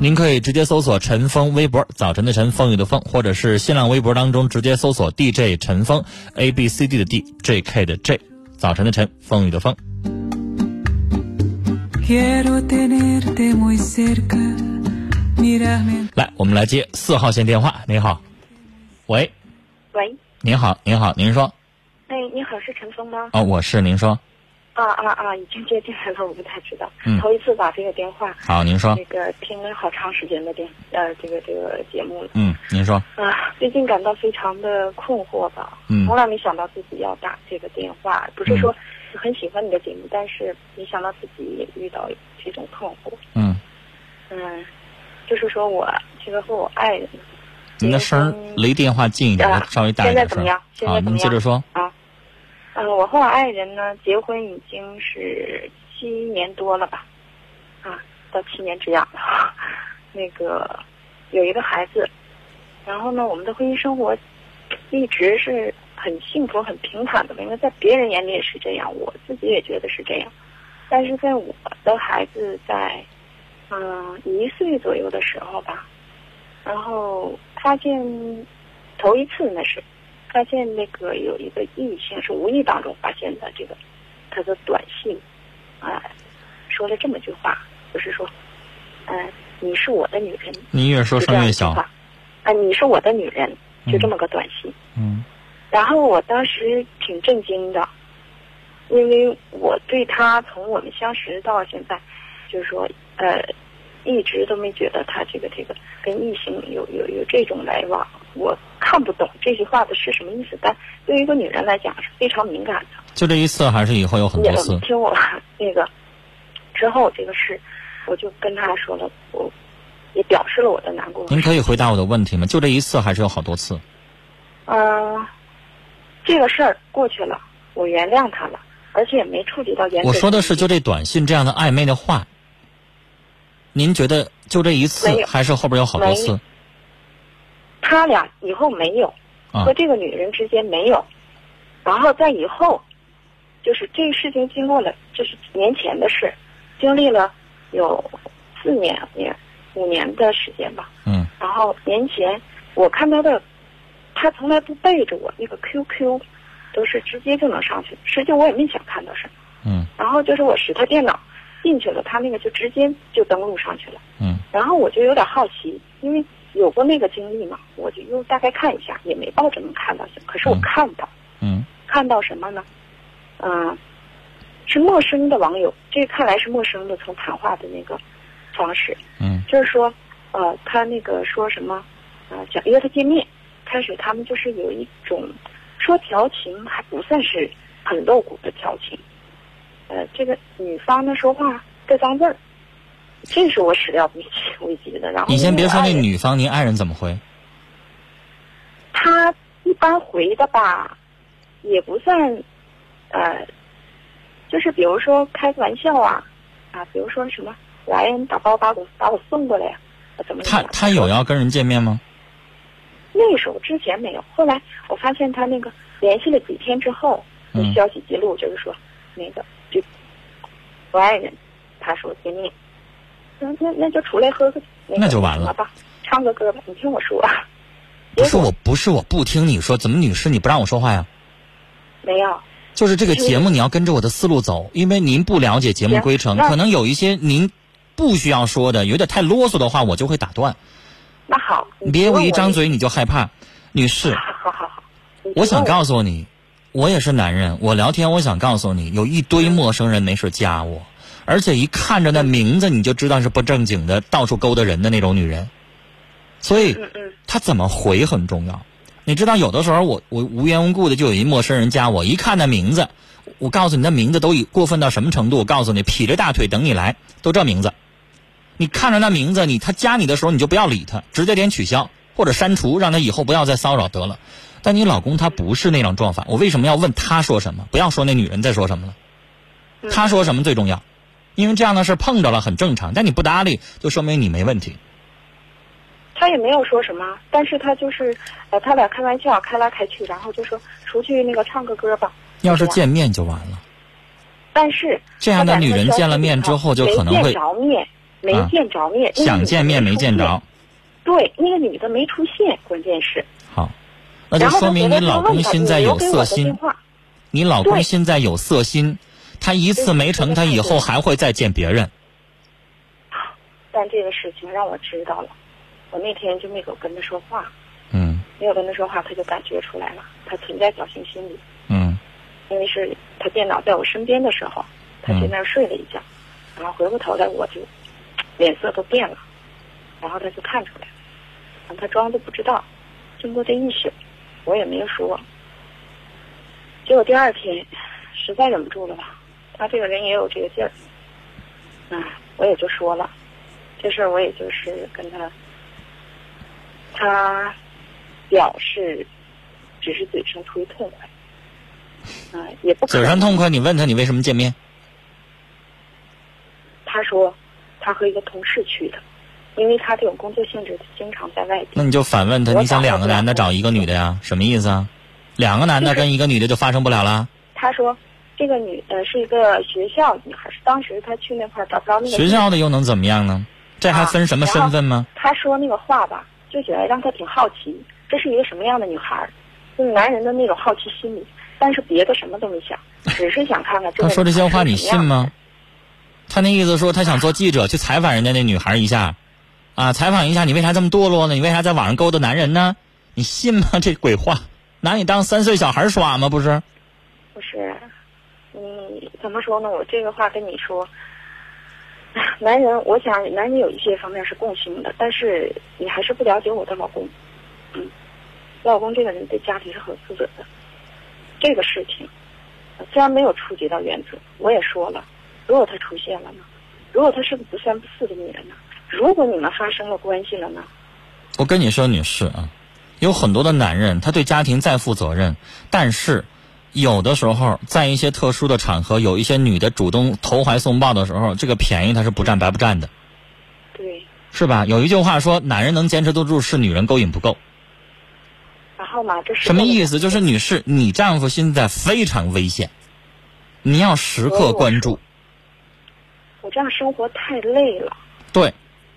您可以直接搜索陈峰微博，早晨的晨，风雨的风，或者是新浪微博当中直接搜索 DJ 陈峰，A B C D 的 D，J K 的 J，早晨的晨，风雨的风。来，我们来接四号线电话。您好，喂，喂，您好，您好，您说。哎，你好，是陈峰吗？哦，我是，您说。啊啊啊！已经接进来了，我不太知道，嗯头一次打这个电话。好，您说那。个听了好长时间的电呃这个这个节目了嗯，您说。啊，最近感到非常的困惑吧，嗯从来没想到自己要打这个电话，不是说很喜欢你的节目，但是没想到自己也遇到这种困惑，嗯，嗯，就是说我这个和我爱人您的声儿离电话近一点，啊稍微大一点声现在怎么样。现好，在怎么样您接着说。啊，嗯，我和我爱人呢，结婚已经是七年多了吧，啊，到七年之痒了。那个有一个孩子，然后呢，我们的婚姻生活一直是很幸福、很平坦的，因为在别人眼里也是这样，我自己也觉得是这样。但是在我的孩子在嗯一岁左右的时候吧，然后发现头一次那是。发现那个有一个异性是无意当中发现的这个他的短信，啊、说了这么句话，就是说，嗯、你是我的女人，你越说声越小。啊、你是我的女人，就这么个短信。嗯然后我当时挺震惊的，因为我对他从我们相识到现在，就是说，呃，一直都没觉得他这个这个跟异性有有有这种来往，我看不懂这句话的是什么意思，但对于一个女人来讲是非常敏感的。就这一次，还是以后有很多次？听我那个之后这个事，我就跟他说了，我也表示了我的难过。您可以回答我的问题吗？就这一次，还是有好多次？嗯、这个事儿过去了，我原谅他了，而且也没触及到原则。我说的是，就这短信这样的暧昧的话，您觉得就这一次还是后边有好多没次？他俩以后没有，啊和这个女人之间没有，然后在以后，就是这个事情经过了，这是年前的事，经历了有四年年五年的时间吧。嗯然后年前我看他的，他从来不背着我那个 QQ，都是直接就能上去。实际我也没想看到什么。嗯然后就是我使他电脑进去了，他那个就直接就登录上去了。嗯然后我就有点好奇，因为有过那个经历嘛，我就又大概看一下，也没抱着能看到什么。可是我嗯。看到，嗯。看到什么呢？嗯、是陌生的网友，这看来是陌生的，从谈话的那个方式，嗯。就是说，呃，他那个说什么，呃，想约他见面，开始他们就是有一种说调情还不算是很露骨的调情，呃，这个女方呢说话带脏字儿，这是我始料未及未及的。然后你先别说那女方，您爱人怎么回？他一般回的吧，也不算，呃，就是比如说开个玩笑啊，啊，比如说什么，我爱人打包把我把我送过来呀、啊，怎么他他有要跟人见面吗？那时候之前没有，后来我发现他那个联系了几天之后，消息记录就是说，那个就我爱人，他说见面，那那那就出来喝个那就完了吧，唱个歌吧，你听我说，不是我，不是我不听你说，怎么女士你不让我说话呀？没有，就是这个节目你要跟着我的思路走，因为您不了解节目规程，可能有一些您不需要说的，有点太啰嗦的话，我就会打断。那好，你别我一张嘴你就害怕，女士，好好好，我想告诉你，我也是男人，我聊天我想告诉你，有一堆陌生人没事加我，而且一看着那名字你就知道是不正经的，到处勾搭人的那种女人，所以嗯嗯他怎么回很重要。你知道，有的时候我我无缘无故的就有一陌生人加我，一看那名字，我告诉你，那名字都已过分到什么程度？我告诉你，劈着大腿等你来，都这名字。你看着那名字，你他加你的时候，你就不要理他，直接点取消或者删除，让他以后不要再骚扰得了。但你老公他不是那种状法，我为什么要问他说什么？不要说那女人在说什么了，嗯他说什么最重要，因为这样的事碰着了很正常，但你不搭理，就说明你没问题。他也没有说什么，但是他就是，呃，他俩开玩笑，开来开去，然后就说出去那个唱个歌吧。要是见面就完了。但是这样的女人见了面之后就可能会没见着面，没啊见着面，想见面没见着。。对，那个女的没出现，关键是。好，那就说明你老公现在有色心你老公现在有色心，他一次没成，他以后还会再见别人。但这个事情让我知道了，我那天就没有跟他说话，嗯没有跟他说话，他就感觉出来了，他存在侥幸心理。嗯因为是他电脑在我身边的时候，他去那儿睡了一觉，然后回过头来我就脸色都变了，然后他就看出来了，然后他装作不知道。经过这一宿，我也没说。结果第二天实在忍不住了吧，他这个人也有这个劲儿，啊，我也就说了，这事儿我也就是跟他，他表示只是嘴上图一痛快。啊、也不嘴上痛快，你问他你为什么见面？他说他和一个同事去的，因为他这种工作性质，经常在外地。那你就反问他，你想两个男的找一个女的呀？什么意思啊？两个男的跟一个女的就发生不了了？他说这个女呃是一个学校女孩，是当时她去那块儿找不着那个学校的又能怎么样呢？这还分什么身份吗？他说那个话吧，就觉得让他挺好奇，这是一个什么样的女孩，就是男人的那种好奇心理。但是别的什么都没想，只是想看看这个他说这些话你信吗？他那意思说他想做记者去采访人家那女孩一下，啊，采访一下你为啥这么堕落呢？你为啥在网上勾搭男人呢？你信吗？这鬼话，拿你当三岁小孩耍吗？不是？不是，你怎么说呢？我这个话跟你说，男人，我想男人有一些方面是共性的，但是你还是不了解我的老公。嗯，老公这个人对家庭是很负责的。这个事情虽然没有触及到原则，我也说了，如果他出现了呢？如果他是个不三不四的女人呢？如果你们发生了关系了呢？我跟你说，女士啊，有很多的男人他对家庭再负责任，但是有的时候在一些特殊的场合，有一些女的主动投怀送抱的时候，这个便宜她是不占白不占的，对，是吧？有一句话说，男人能坚持得住，是女人勾引不够。然后嘛，这是什么意思？就是女士，你丈夫现在非常危险，你要时刻关注。我这样生活太累了。对，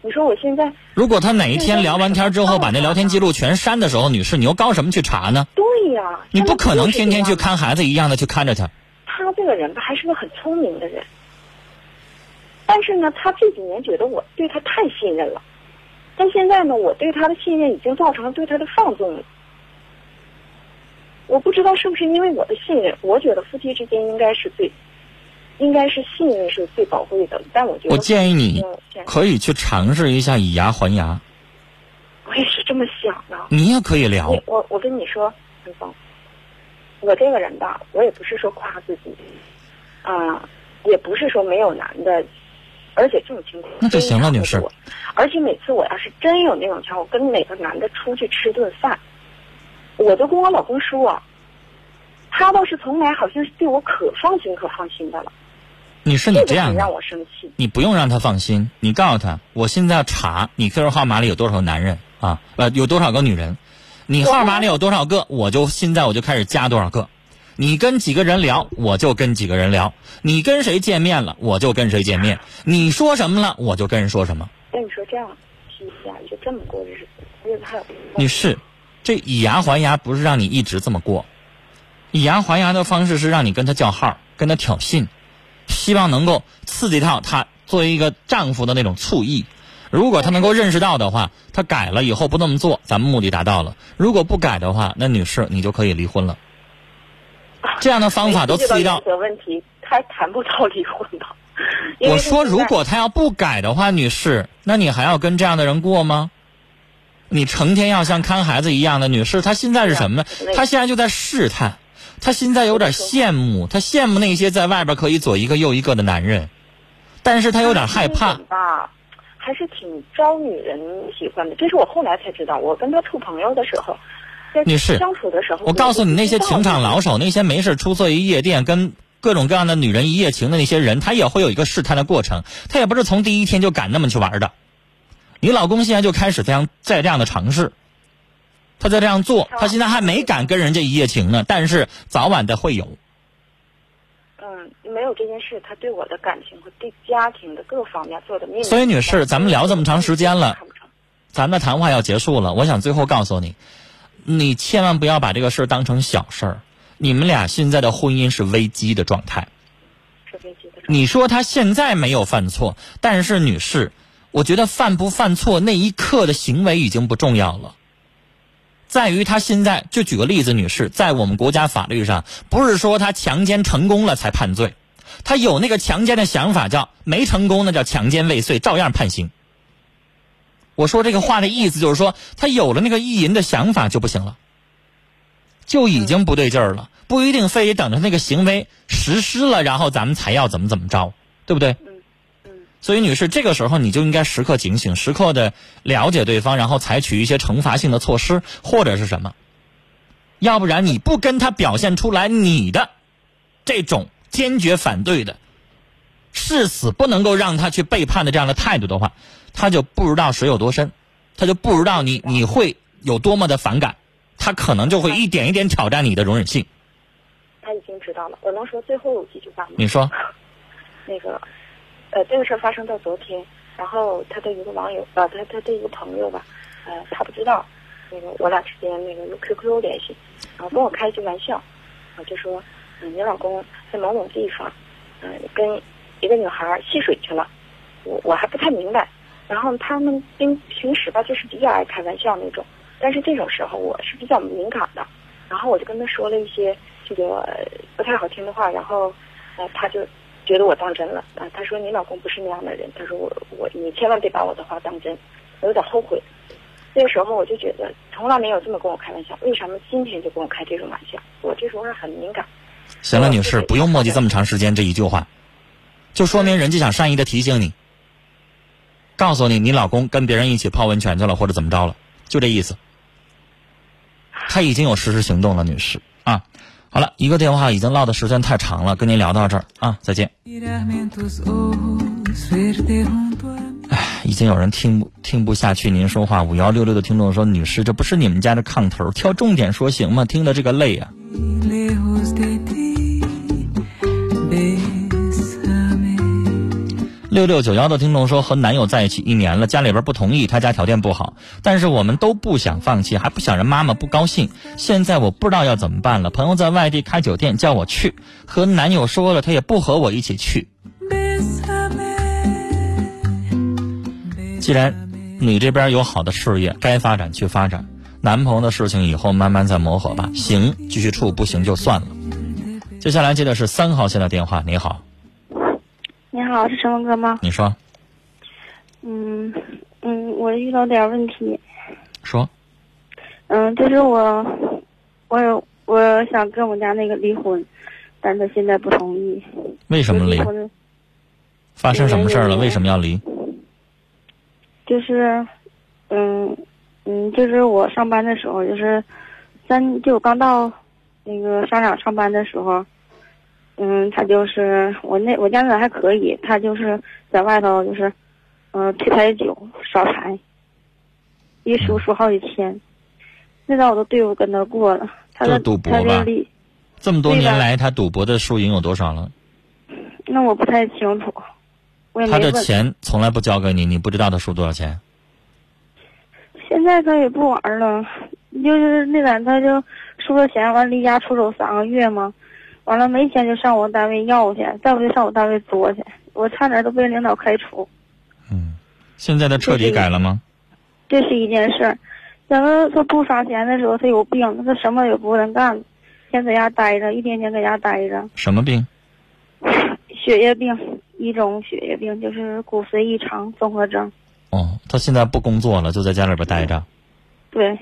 你说我现在如果他哪一天聊完天之后把那聊天记录全删的时候，女士，你又搞什么去查呢？对呀、你不可能天天去看孩子一样的去看着他。他这个人吧，还是个很聪明的人，但是呢，他这几年觉得我对他太信任了，但现在呢，我对他的信任已经造成了对他的放纵了。我不知道是不是因为我的信任，我觉得夫妻之间应该是最，应该是信任是最宝贵的，但我觉得我建议你可以去尝试一下以牙还牙。我也是这么想的。你也可以聊，我我跟你说，陈峰，我这个人吧，我也不是说夸自己，啊、也不是说没有男的，而且这种情况那就行了女士。而且每次我要是真有那种情况，我跟哪个男的出去吃顿饭，我都跟我老公说，他倒是从来好像是对我可放心可放心的了，女士，你这样的让我生气。你不用让他放心，你告诉他，我现在要查你 QQ 号码里有多少男人啊，呃，有多少个女人，你号码里有多少个，我就现在我就开始加多少个。你跟几个人聊，我就跟几个人聊；你跟谁见面了，我就跟谁见面；你说什么了，我就跟人说什么。那你说这样，皮下就这么过日子，日子还有你是，这以牙还牙不是让你一直这么过，以牙还牙的方式是让你跟他叫号，跟他挑衅，希望能够刺激到他作为一个丈夫的那种醋意。如果他能够认识到的话，他改了以后不那么做，咱们目的达到了。如果不改的话，那女士你就可以离婚了。这样的方法都刺激到的问题，他谈不到离婚的。我说，如果他要不改的话，女士，那你还要跟这样的人过吗？你成天要像看孩子一样的女士，她现在是什么呢？她现在就在试探，她现在有点羡慕，她羡慕那些在外边可以左一个右一个的男人，但是她有点害怕还是挺招女人喜欢的。这是我后来才知道，我跟他处朋友的时候，在女士相处的时候，我告诉你，那些情场老手，那些没事出错于夜店，跟各种各样的女人一夜情的那些人，他也会有一个试探的过程，他也不是从第一天就敢那么去玩的。你老公现在就开始这样在这样的尝试，他在这样做，他现在还没敢跟人家一夜情呢，但是早晚的会有。嗯，没有这件事，他对我的感情和对家庭的各方面做的面面所以女士咱们聊这么长时间了咱们的谈话要结束了，我想最后告诉你，你千万不要把这个事儿当成小事儿。你们俩现在的婚姻是危机的状态。是危机的事。你说他现在没有犯错，但是女士，我觉得犯不犯错那一刻的行为已经不重要了，在于他现在就举个例子，女士，在我们国家法律上，不是说他强奸成功了才判罪，他有那个强奸的想法叫没成功，那叫强奸未遂，照样判刑。我说这个话的意思就是说，他有了那个意淫的想法就不行了，就已经不对劲儿了，不一定非得等着那个行为实施了，然后咱们才要怎么怎么着，对不对？所以，女士，这个时候你就应该时刻警醒，时刻的了解对方，然后采取一些惩罚性的措施，或者是什么。要不然，你不跟他表现出来你的这种坚决反对的、誓死不能够让他去背叛的这样的态度的话，他就不知道水有多深，他就不知道你你会有多么的反感，他可能就会一点一点挑战你的容忍性。他已经知道了。我能说最后几句话吗？你说，那个，呃，这个事儿发生到昨天，然后他的一个网友，呃，他他的一个朋友吧，呃，他不知道，那个我俩之间那个用 QQ 联系，然后跟我开一句玩笑，我就说，嗯，你老公在某某地方，嗯、跟一个女孩戏水去了，我我还不太明白，然后他们平平时吧就是比较爱开玩笑那种，但是这种时候我是比较敏感的，然后我就跟他说了一些这个不太好听的话，然后呃他就觉得我当真了啊，他说你老公不是那样的人，他说我我你千万别把我的话当真，我有点后悔。那个时候我就觉得从来没有这么跟我开玩笑，为什么今天就跟我开这种玩笑？我这时候是很敏感。行了，女士，不用墨迹这么长时间这一句话，就说明人家想善意的提醒你，告诉你你老公跟别人一起泡温泉去了，或者怎么着了，就这意思。他已经有实施行动了，女士啊。好了，一个电话已经唠的时间太长了，跟您聊到这儿啊，再见。哎已经有人听不听不下去您说话，五幺六六的听众说：“女士，这不是你们家的炕头，挑重点说行吗？听的这个累啊。”六六九幺的听众说，和男友在一起一年了，家里边不同意，他家条件不好，但是我们都不想放弃，还不想让妈妈不高兴。现在我不知道要怎么办了。朋友在外地开酒店，叫我去，和男友说了，他也不和我一起去。既然你这边有好的事业，该发展去发展，男朋友的事情以后慢慢再磨合吧。行，继续处；不行就算了。接下来接的是三号线的电话，你好，你好，是陈峰哥吗？你说嗯嗯，我遇到点问题。说，嗯，就是我，我有我想跟我家那个离婚，但他现在不同意。为什么离？婚？发生什么事儿了？为什么要离？就是，嗯嗯，就是我上班的时候，就是三，就我刚到那个商场上班的时候，嗯，他就是我那我家那还可以，他就是在外头就是，嗯、推台酒耍牌，一输输好几千，那道我都对付跟他过了，他的就赌博他吧，这么多年来，他赌博的输赢有多少了？那我不太清楚，我也他。的钱从来不交给你，你不知道他输多少钱。现在他也不玩了，就是那晚他就输了钱，完离家出走三个月嘛，完了没钱就上我单位要去，再不就上我单位作去，我差点都被领导开除，嗯，现在他彻底改了吗？这是一件事儿。等到他不刷钱的时候，他有病，他什么也不能干，天在家待着，一天天在家待着，什么病？血液病，一种血液病就是骨髓异常综合征。哦，他现在不工作了，就在家里边待着。对，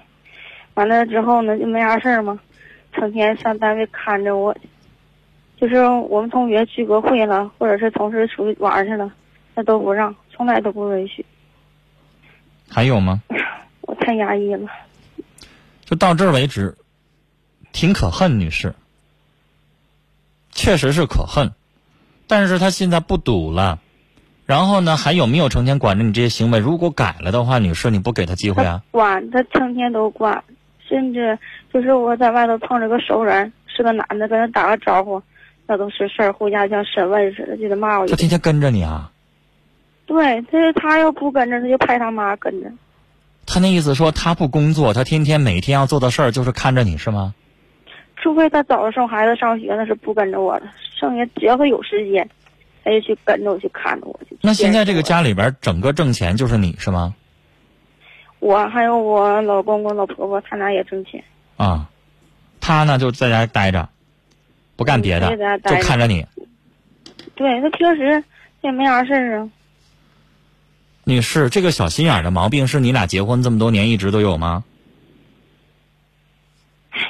完了之后呢，就没啥事儿嘛，成天上单位看着我去。就是我们同学聚个会了，或者是同事出去玩去了，他都不让，从来都不允许。还有吗？我太压抑了。就到这儿为止，挺可恨，女士。确实是可恨，但是他现在不赌了，然后呢，还有没有成天管着你这些行为？如果改了的话，女士，你不给他机会他啊？管，他成天都管，甚至就是我在外头碰着个熟人，是个男的，跟他打个招呼，那都是事儿，回家像审问似的，就得骂我。他天天跟着你啊？对，他他要不跟着，他就派他妈跟着。他那意思说他不工作，他天天每天要做的事儿就是看着你是吗？除非他早上送孩子上学，那是不跟着我的。剩下只要他有时间，他就去跟着我去看着我去。那现在这个家里边整个挣钱就是你是吗？我，我还有我老公公、老婆婆，他俩也挣钱。啊，他呢就在家待着，不干别的就看着你。对他平时也没啥事儿啊。女士，这个小心眼的毛病是你俩结婚这么多年一直都有吗？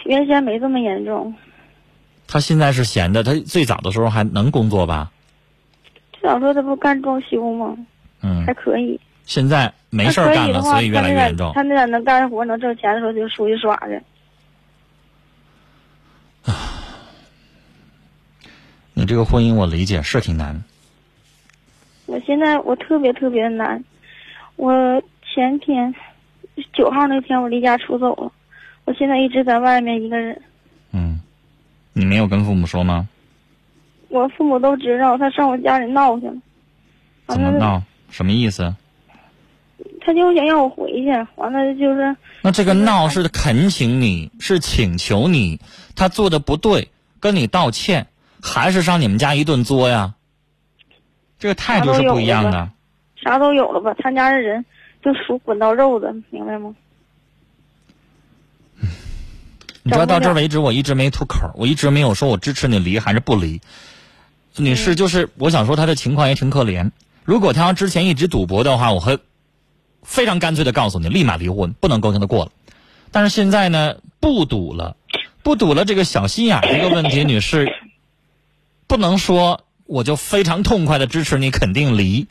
原先没这么严重，他现在是闲的，他最早的时候还能工作吧？至少说他不干装修吗？嗯还，可以。现在没事儿干了，所以越来越严重他。那点能干活、能挣钱的时候，就出去耍去。你这个婚姻我理解是挺难，我现在我特别特别难，我前天九号那天我离家出走了，我现在一直在外面一个人。嗯，你没有跟父母说吗？我父母都知道，他上我家里闹去了。怎么闹？什么意思？他就想让我回去，完了就是那这个闹是恳请你，是请求你，他做的不对，跟你道歉，还是上你们家一顿作呀？这个态度是不一样的。啥都有了吧？他家的人就属滚刀肉的，明白吗？你知道到这儿为止，我一直没吐口，我一直没有说我支持你离还是不离。女士，就是我想说，她的情况也挺可怜。如果她要之前一直赌博的话，我会非常干脆的告诉你，立马离婚，不能够跟他过了。但是现在呢，不赌了，不赌了，这个小心眼儿这个问题，女士，不能说我就非常痛快的支持你，肯定离。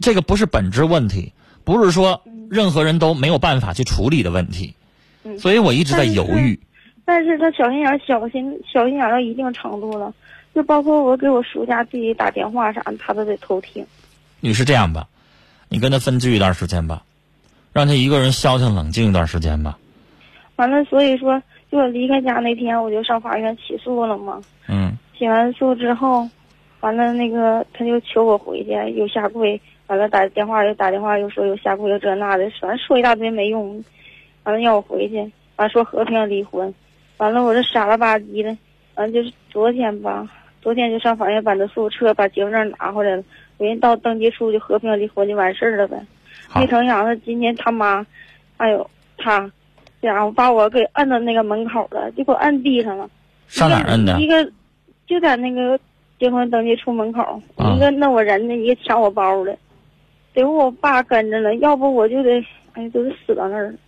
这个不是本质问题，不是说任何人都没有办法去处理的问题。嗯所以我一直在犹豫。但是他小心眼儿小心小心眼儿到一定程度了，就包括我给我叔家弟弟打电话啥的，他都得偷听。你是，这样吧，你跟他分居一段时间吧，让他一个人消停冷静一段时间吧。完了，所以说，就我离开家那天，我就上法院起诉了嘛。嗯起完诉之后，完了那个他就求我回去，又下跪，完了打电话又打电话又说又下跪又这那的，反正说一大堆没用，完了要我回去，完了说和平离婚，完了我这傻了吧唧的，完了就是昨天吧，昨天就上法院办的诉撤，把结婚证拿回来了，我人到登记处就和平离婚就完事儿了呗。没成想他今天他妈，哎呦他，这家伙把我给摁到那个门口了，就给我摁地上了。上哪儿摁的一？个就在那个结婚登记处门口，啊一个弄我人的，一个抢我包的，得我爸跟着了，要不我就得，哎，就得死到那儿了。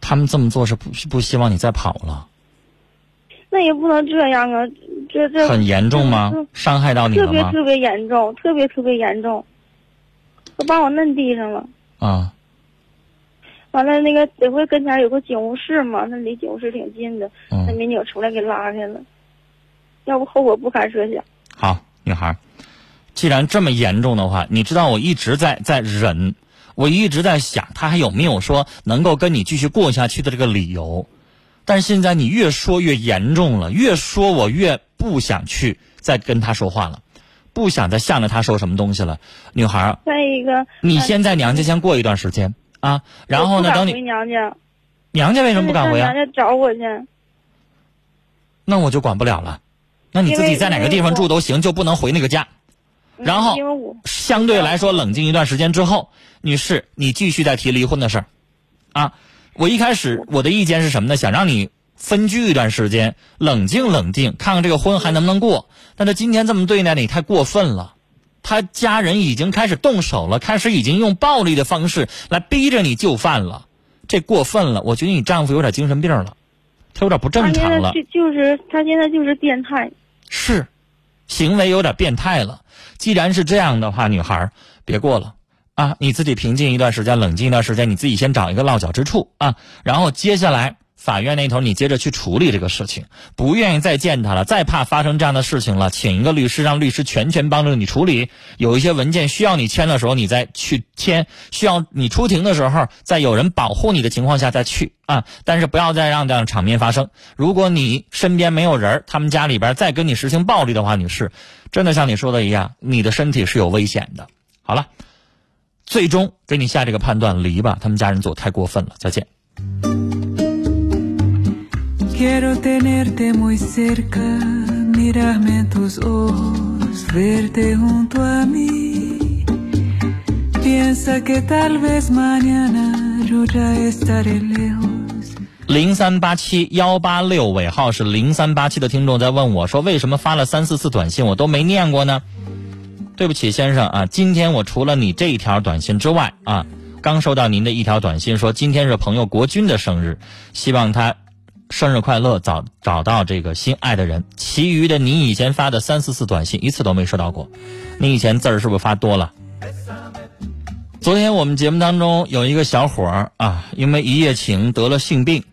他们这么做是不不希望你再跑了？那也不能这样啊，这这很严重吗？伤害到你特了吗？别特别严重，特别特别严重，都把我摁地上了。啊，完了，那个得亏跟前有个警务室嘛，那离警务室挺近的，那嗯，民警出来给拉开了，要不后果不堪设想。好，女孩儿，既然这么严重的话，你知道我一直在在忍，我一直在想他还有没有说能够跟你继续过下去的这个理由。但是现在你越说越严重了，越说我越不想去再跟他说话了，不想再向着他说什么东西了。女孩儿，再一个，你呃先在娘家先过一段时间啊，然后呢，等你回娘家，娘家为什么不敢回啊？娘家找我去。那我就管不了了。那你自己在哪个地方住都行，就不能回那个家。嗯然后相对来说冷静一段时间之后，女士，你继续再提离婚的事儿，啊，我一开始我的意见是什么呢？想让你分居一段时间，冷静冷静，看看这个婚还能不能过。但他今天这么对待你，太过分了。他家人已经开始动手了，开始已经用暴力的方式来逼着你就范了，这过分了。我觉得你丈夫有点精神病了，他有点不正常了。现在就就是他现在就是变态。是，行为有点变态了。既然是这样的话，女孩别过了啊！你自己平静一段时间，冷静一段时间，你自己先找一个落脚之处啊。然后接下来法院那头你接着去处理这个事情。不愿意再见他了，再怕发生这样的事情了，请一个律师，让律师全权帮助你处理。有一些文件需要你签的时候，你再去签；需要你出庭的时候，在有人保护你的情况下再去啊。但是不要再让这样场面发生。如果你身边没有人，他们家里边再跟你实行暴力的话，女士，真的像你说的一样，你的身体是有危险的。好了，最终给你下这个判断，离吧，他们家人做太过分了。再见。Quiero tenerte muy cerca, mirarme en tus ojos, verte junto a mí. Piensa que tal vez mañana yo ya estaré lejos. 零三八七幺八六尾号是零三八七的听众在问我说，为什么发了三四次短信我都没念过呢？对不起，先生啊，今天我除了你这一条短信之外啊，刚收到您的一条短信说今天是朋友国军的生日，希望他生日快乐，找找到这个心爱的人。其余的你以前发的三四次短信一次都没收到过，你以前字儿是不是发多了？昨天我们节目当中有一个小伙儿啊，因为一夜情得了性病，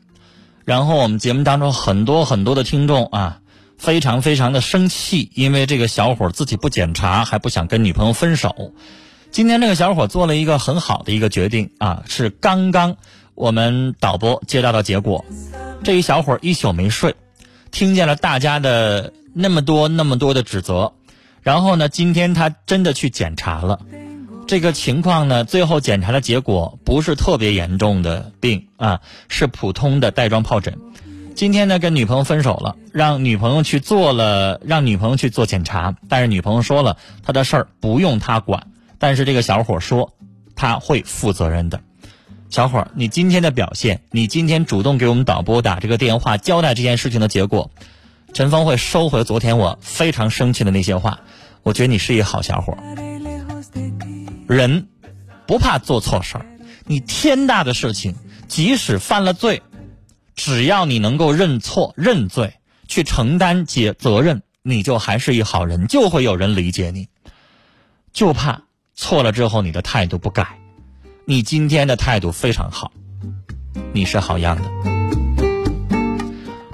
然后我们节目当中很多很多的听众啊，非常非常的生气，因为这个小伙儿自己不检查，还不想跟女朋友分手。今天这个小伙儿做了一个很好的一个决定啊，是刚刚我们导播接到的结果。这一小伙儿一宿没睡，听见了大家的那么多那么多的指责，然后呢，今天他真的去检查了。这个情况呢，最后检查的结果不是特别严重的病啊，是普通的带状疱疹。今天呢，跟女朋友分手了，让女朋友去做了，让女朋友去做检查，但是女朋友说了，他的事儿不用他管。但是这个小伙说，他会负责任的。小伙儿，你今天的表现，你今天主动给我们导播打这个电话，交代这件事情的结果，陈峰会收回昨天我非常生气的那些话。我觉得你是一好小伙儿。人不怕做错事儿，你天大的事情，即使犯了罪，只要你能够认错认罪，去承担解责任，你就还是一好人，就会有人理解你。就怕错了之后你的态度不改，你今天的态度非常好，你是好样的。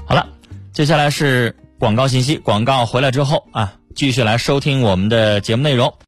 好了，接下来是广告信息，广告回来之后啊，继续来收听我们的节目内容。